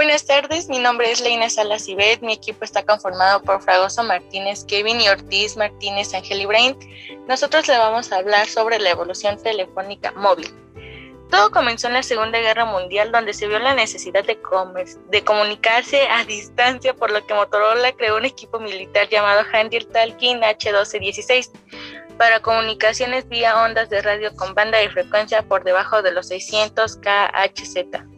Buenas tardes, mi nombre es Leina Salas Ibet, mi equipo está conformado por Fragoso Martínez, Kevin y Ortiz Martínez, Ángel y Brain. Nosotros le vamos a hablar sobre la evolución telefónica móvil. Todo comenzó en la Segunda Guerra Mundial, donde se vio la necesidad de, comunicarse a distancia, por lo que Motorola creó un equipo militar llamado Handel Talking H1216 para comunicaciones vía ondas de radio con banda de frecuencia por debajo de los 600 kHz.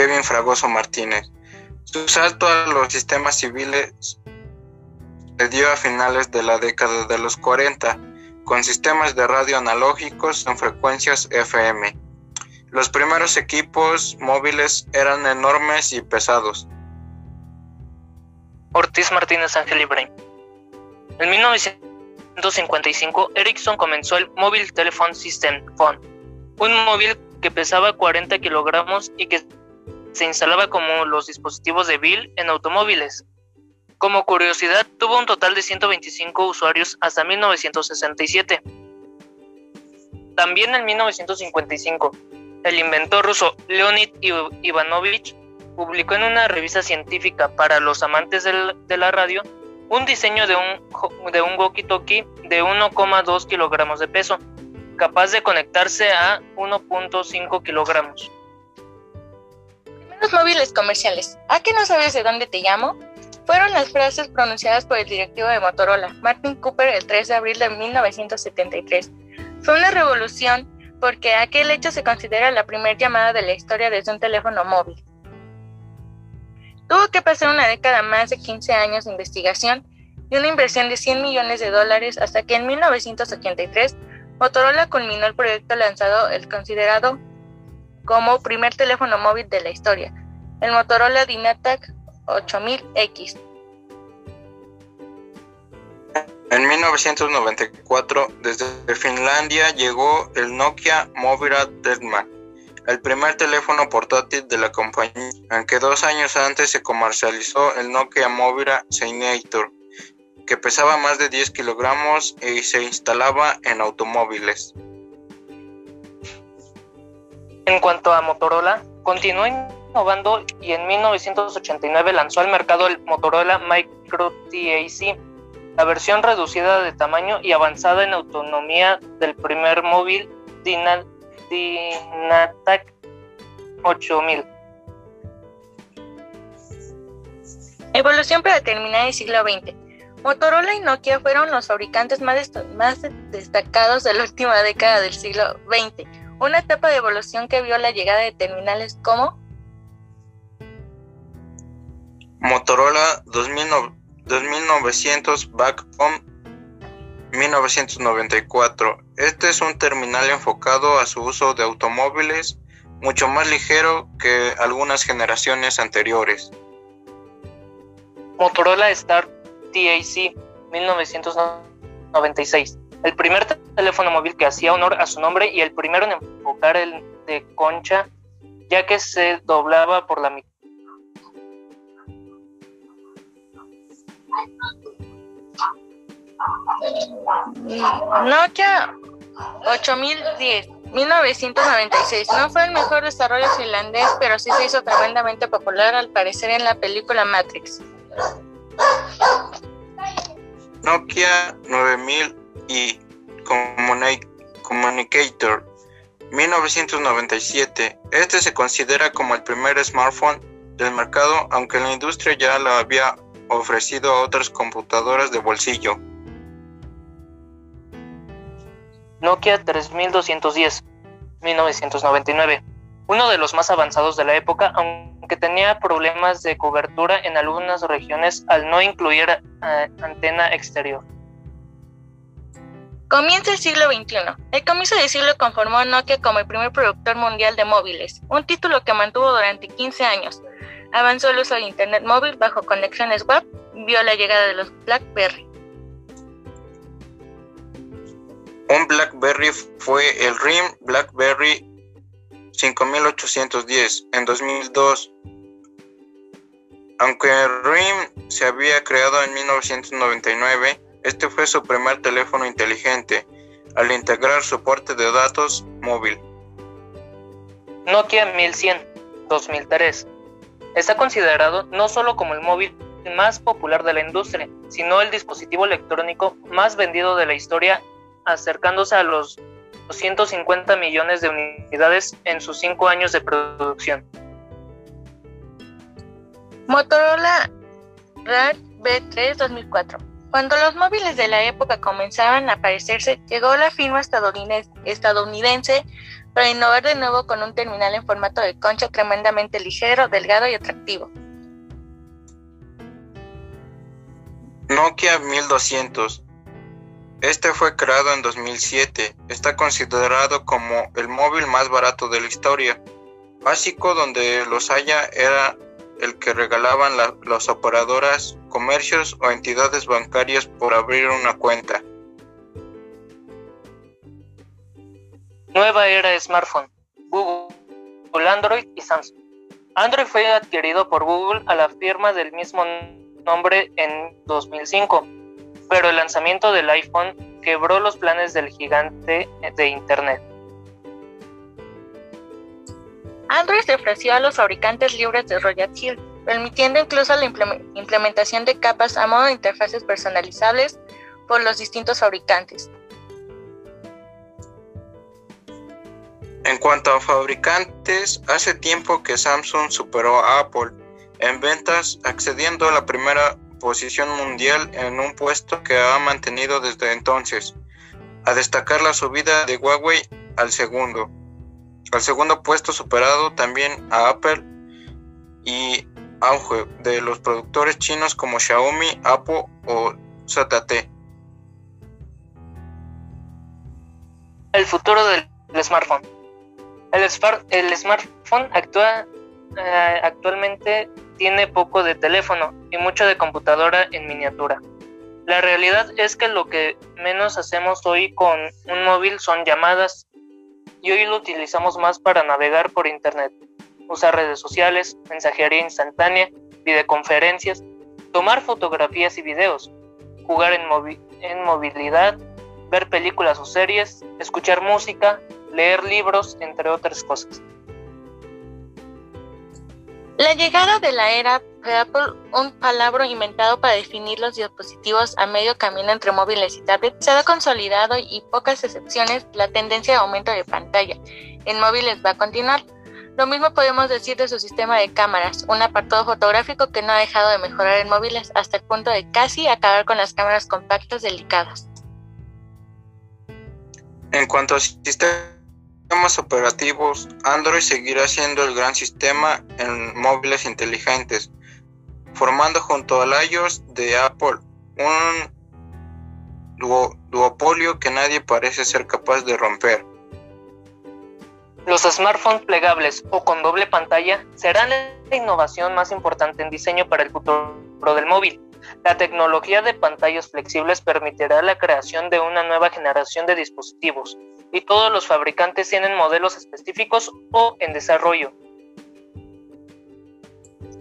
Kevin Fragoso Martínez. Su salto a los sistemas civiles se dio a finales de la década de los 40, con sistemas de radio analógicos en frecuencias FM. Los primeros equipos móviles eran enormes y pesados. Ortiz Martínez Ángel Ibrahim. En 1955, Ericsson comenzó el Mobile Telephone System Phone, un móvil que pesaba 40 kilogramos y que se instalaba como los dispositivos de Bill en automóviles. Como curiosidad, tuvo un total de 125 usuarios hasta 1967. También en 1955, el inventor ruso Leonid Ivanovich publicó en una revista científica para los amantes de la radio un diseño de un, de un walkie-talkie de 1,2 kilogramos de peso, capaz de conectarse a 1.5 kilogramos. Los móviles comerciales. ¿A qué no sabes de dónde te llamo? Fueron las frases pronunciadas por el directivo de Motorola, Martin Cooper, el 3 de abril de 1973. Fue una revolución porque aquel hecho se considera la primera llamada de la historia desde un teléfono móvil. Tuvo que pasar una década más de 15 años de investigación y una inversión de 100 millones de dólares hasta que en 1983 Motorola culminó el proyecto lanzado el considerado como primer teléfono móvil de la historia, el Motorola Dynatac 8000X. En 1994, desde Finlandia llegó el Nokia Movira Deadman, el primer teléfono portátil de la compañía, aunque dos años antes se comercializó el Nokia Movira Seinator, que pesaba más de 10 kilogramos y se instalaba en automóviles. En cuanto a Motorola, continuó innovando y en 1989 lanzó al mercado el Motorola Micro TAC, la versión reducida de tamaño y avanzada en autonomía del primer móvil Dynatac 8000. Evolución para terminar el siglo XX. Motorola y Nokia fueron los fabricantes más, más destacados de la última década del siglo XX una etapa de evolución que vio la llegada de terminales como Motorola 2900 Backbone 1994. Este es un terminal enfocado a su uso de automóviles, mucho más ligero que algunas generaciones anteriores. Motorola Star TAC 1996 el primer teléfono móvil que hacía honor a su nombre y el primero en enfocar el de concha, ya que se doblaba por la mitad. Nokia 8010, 1996. No fue el mejor desarrollo finlandés, pero sí se hizo tremendamente popular al parecer en la película Matrix. Nokia 9000 y Communicator 1997. Este se considera como el primer smartphone del mercado, aunque la industria ya lo había ofrecido a otras computadoras de bolsillo. Nokia 3210 1999. Uno de los más avanzados de la época, aunque tenía problemas de cobertura en algunas regiones al no incluir eh, antena exterior. Comienza el siglo XXI. El comienzo del siglo conformó a Nokia como el primer productor mundial de móviles, un título que mantuvo durante 15 años. Avanzó el uso de Internet móvil bajo conexiones web, vio la llegada de los BlackBerry. Un BlackBerry fue el RIM BlackBerry 5810 en 2002. Aunque el RIM se había creado en 1999, este fue su primer teléfono inteligente, al integrar soporte de datos móvil. Nokia 1100 2003. Está considerado no solo como el móvil más popular de la industria, sino el dispositivo electrónico más vendido de la historia, acercándose a los 250 millones de unidades en sus cinco años de producción. Motorola RAD B3 2004. Cuando los móviles de la época comenzaban a aparecerse, llegó la firma estadounidense para innovar de nuevo con un terminal en formato de concha tremendamente ligero, delgado y atractivo. Nokia 1200. Este fue creado en 2007. Está considerado como el móvil más barato de la historia. Básico donde los haya era el que regalaban las operadoras, comercios o entidades bancarias por abrir una cuenta. Nueva era smartphone. Google, Android y Samsung. Android fue adquirido por Google a la firma del mismo nombre en 2005, pero el lanzamiento del iPhone quebró los planes del gigante de Internet. Android se ofreció a los fabricantes libres de Royal permitiendo incluso la implementación de capas a modo de interfaces personalizables por los distintos fabricantes. En cuanto a fabricantes, hace tiempo que Samsung superó a Apple en ventas, accediendo a la primera posición mundial en un puesto que ha mantenido desde entonces, a destacar la subida de Huawei al segundo. Al segundo puesto superado también a Apple y auge de los productores chinos como Xiaomi, Apple o ZT. El futuro del smartphone. El, el smartphone actúa, eh, actualmente tiene poco de teléfono y mucho de computadora en miniatura. La realidad es que lo que menos hacemos hoy con un móvil son llamadas y hoy lo utilizamos más para navegar por internet, usar redes sociales, mensajería instantánea, videoconferencias, tomar fotografías y videos, jugar en, en movilidad, ver películas o series, escuchar música, leer libros, entre otras cosas. La llegada de la era Apple, un palabra inventado para definir los dispositivos a medio camino entre móviles y tablets, se ha consolidado y pocas excepciones la tendencia de aumento de pantalla en móviles va a continuar. Lo mismo podemos decir de su sistema de cámaras, un apartado fotográfico que no ha dejado de mejorar en móviles hasta el punto de casi acabar con las cámaras compactas delicadas. En cuanto a sistema sistemas operativos, Android seguirá siendo el gran sistema en móviles inteligentes, formando junto al iOS de Apple un duopolio que nadie parece ser capaz de romper. Los smartphones plegables o con doble pantalla serán la innovación más importante en diseño para el futuro del móvil. La tecnología de pantallas flexibles permitirá la creación de una nueva generación de dispositivos, y todos los fabricantes tienen modelos específicos o en desarrollo.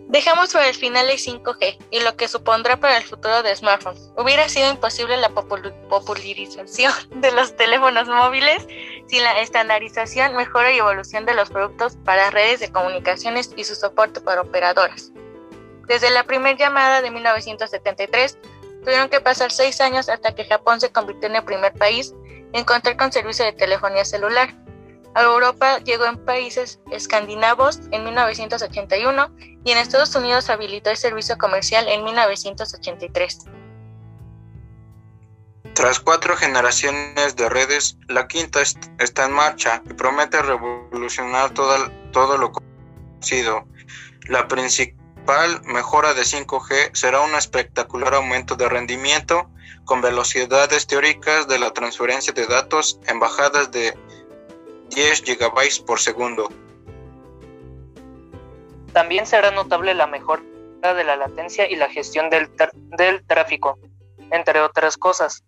Dejamos para el final el 5G y lo que supondrá para el futuro de smartphones. Hubiera sido imposible la popularización de los teléfonos móviles sin la estandarización, mejora y evolución de los productos para redes de comunicaciones y su soporte para operadoras. Desde la primera llamada de 1973, tuvieron que pasar seis años hasta que Japón se convirtió en el primer país encontrar con servicio de telefonía celular. A Europa llegó en países escandinavos en 1981 y en Estados Unidos habilitó el servicio comercial en 1983. Tras cuatro generaciones de redes, la quinta está en marcha y promete revolucionar todo lo conocido. La principal mejora de 5G será un espectacular aumento de rendimiento con velocidades teóricas de la transferencia de datos en bajadas de 10 GB por segundo. También será notable la mejora de la latencia y la gestión del, tráfico, entre otras cosas.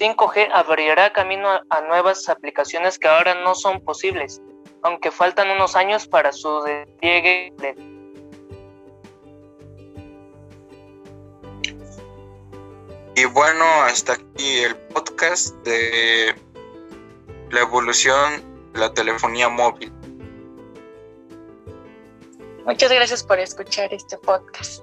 5G abrirá camino a nuevas aplicaciones que ahora no son posibles, aunque faltan unos años para su despliegue. Y bueno, hasta aquí el podcast de la evolución de la telefonía móvil. Muchas gracias por escuchar este podcast.